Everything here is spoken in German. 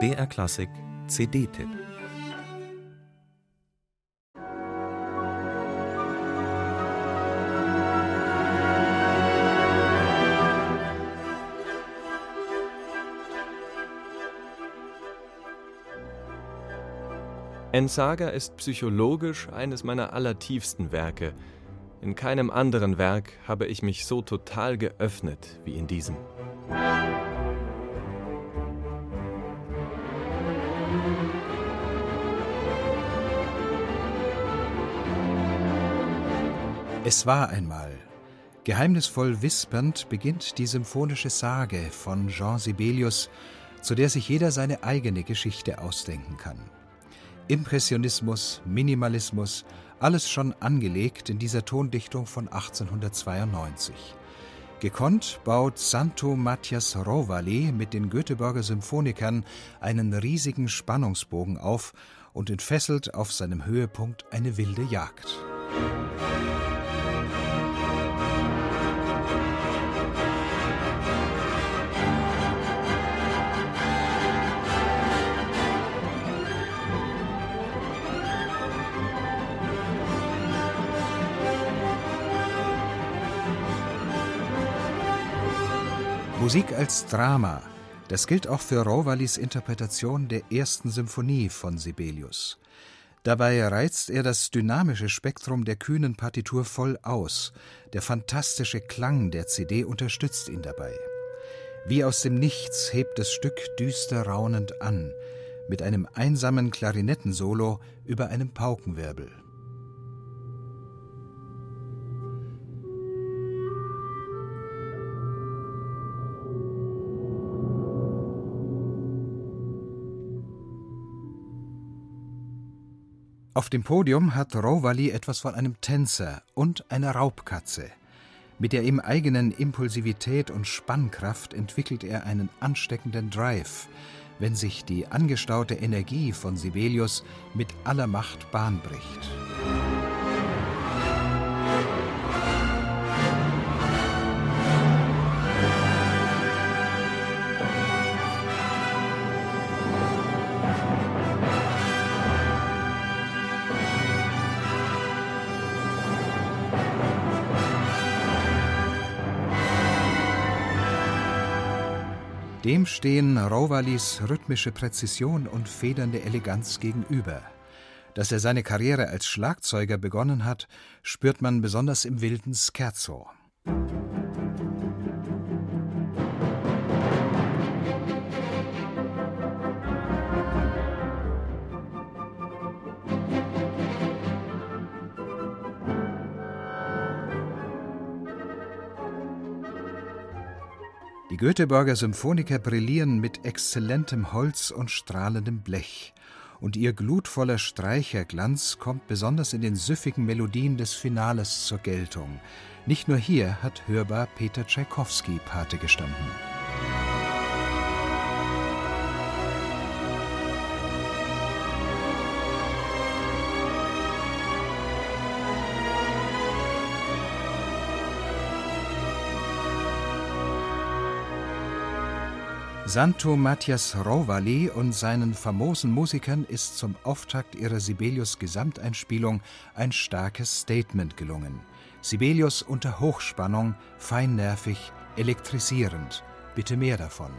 BR Klassik CD-Tipp Entsaga ist psychologisch eines meiner allertiefsten Werke. In keinem anderen Werk habe ich mich so total geöffnet wie in diesem. Es war einmal. Geheimnisvoll wispernd beginnt die symphonische Sage von Jean Sibelius, zu der sich jeder seine eigene Geschichte ausdenken kann. Impressionismus, Minimalismus, alles schon angelegt in dieser Tondichtung von 1892. Gekonnt baut Santo Matthias Rovali mit den Göteborger Symphonikern einen riesigen Spannungsbogen auf und entfesselt auf seinem Höhepunkt eine wilde Jagd. Musik als Drama, das gilt auch für Rovalis Interpretation der ersten Symphonie von Sibelius. Dabei reizt er das dynamische Spektrum der kühnen Partitur voll aus. Der fantastische Klang der CD unterstützt ihn dabei. Wie aus dem Nichts hebt das Stück düster raunend an, mit einem einsamen Klarinettensolo über einem Paukenwirbel. Auf dem Podium hat Rovali etwas von einem Tänzer und einer Raubkatze. Mit der ihm eigenen Impulsivität und Spannkraft entwickelt er einen ansteckenden Drive, wenn sich die angestaute Energie von Sibelius mit aller Macht Bahn bricht. Dem stehen Rovalis rhythmische Präzision und federnde Eleganz gegenüber. Dass er seine Karriere als Schlagzeuger begonnen hat, spürt man besonders im wilden Scherzo. Die Göteborger Symphoniker brillieren mit exzellentem Holz und strahlendem Blech, und ihr glutvoller Streicherglanz kommt besonders in den süffigen Melodien des Finales zur Geltung. Nicht nur hier hat hörbar Peter Tschaikowski Pate gestanden. Santo Matthias Rovali und seinen famosen Musikern ist zum Auftakt ihrer Sibelius Gesamteinspielung ein starkes Statement gelungen. Sibelius unter Hochspannung, feinnervig, elektrisierend. Bitte mehr davon.